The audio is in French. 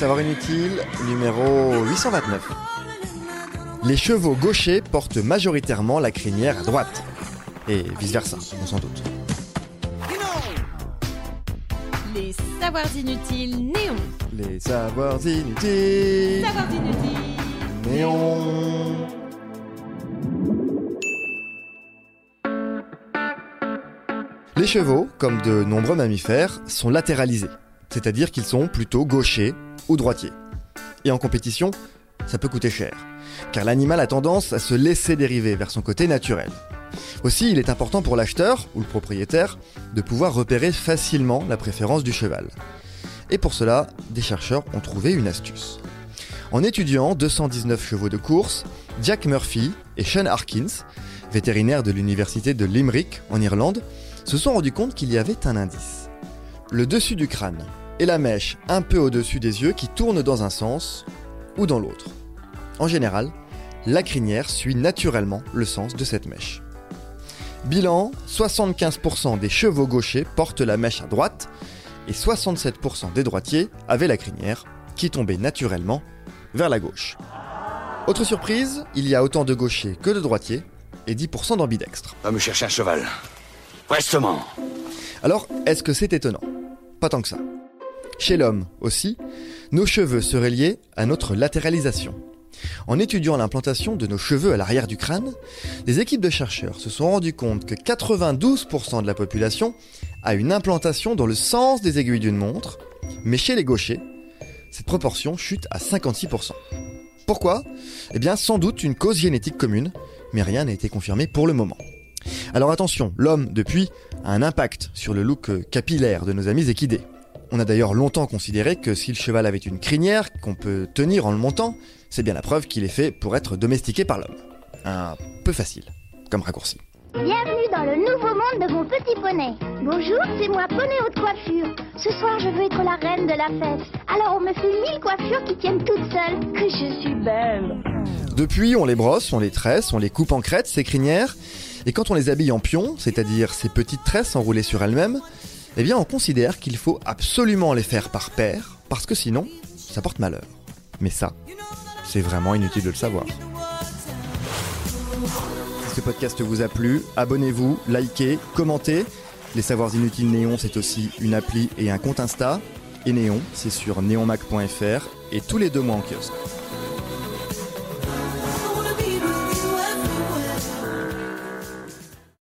Savoir inutile numéro 829. Les chevaux gauchers portent majoritairement la crinière à droite. Et vice-versa, on s'en doute. Les savoirs inutiles néons. Les savoirs inutiles. Savoirs inutiles. Néon. Les chevaux, comme de nombreux mammifères, sont latéralisés, c'est-à-dire qu'ils sont plutôt gauchers ou droitiers. Et en compétition, ça peut coûter cher, car l'animal a tendance à se laisser dériver vers son côté naturel. Aussi, il est important pour l'acheteur ou le propriétaire de pouvoir repérer facilement la préférence du cheval. Et pour cela, des chercheurs ont trouvé une astuce. En étudiant 219 chevaux de course, Jack Murphy et Sean Harkins, vétérinaires de l'université de Limerick en Irlande, se sont rendus compte qu'il y avait un indice. Le dessus du crâne et la mèche un peu au-dessus des yeux qui tournent dans un sens ou dans l'autre. En général, la crinière suit naturellement le sens de cette mèche. Bilan, 75% des chevaux gauchers portent la mèche à droite et 67% des droitiers avaient la crinière qui tombait naturellement vers la gauche. Autre surprise, il y a autant de gauchers que de droitiers et 10% d'ambidextres. Va me chercher un cheval. Prestement. Alors, est-ce que c'est étonnant? Pas tant que ça. Chez l'homme aussi, nos cheveux seraient liés à notre latéralisation. En étudiant l'implantation de nos cheveux à l'arrière du crâne, des équipes de chercheurs se sont rendues compte que 92% de la population a une implantation dans le sens des aiguilles d'une montre, mais chez les gauchers, cette proportion chute à 56%. Pourquoi? Eh bien, sans doute une cause génétique commune, mais rien n'a été confirmé pour le moment. Alors attention, l'homme, depuis, a un impact sur le look capillaire de nos amis équidés. On a d'ailleurs longtemps considéré que si le cheval avait une crinière qu'on peut tenir en le montant, c'est bien la preuve qu'il est fait pour être domestiqué par l'homme. Un peu facile, comme raccourci. Bienvenue dans le nouveau monde de mon petit poney. Bonjour, c'est moi, poney haute coiffure. Ce soir, je veux être la reine de la fête. Alors, on me fait mille coiffures qui tiennent toutes seules. Que je suis belle. Depuis, on les brosse, on les tresse, on les coupe en crête, ces crinières. Et quand on les habille en pion, c'est-à-dire ces petites tresses enroulées sur elles-mêmes, eh bien, on considère qu'il faut absolument les faire par paire, parce que sinon, ça porte malheur. Mais ça, c'est vraiment inutile de le savoir. Si ce podcast vous a plu, abonnez-vous, likez, commentez. Les Savoirs Inutiles Néon, c'est aussi une appli et un compte Insta. Et Néon, c'est sur neonmac.fr et tous les deux mois en kiosque.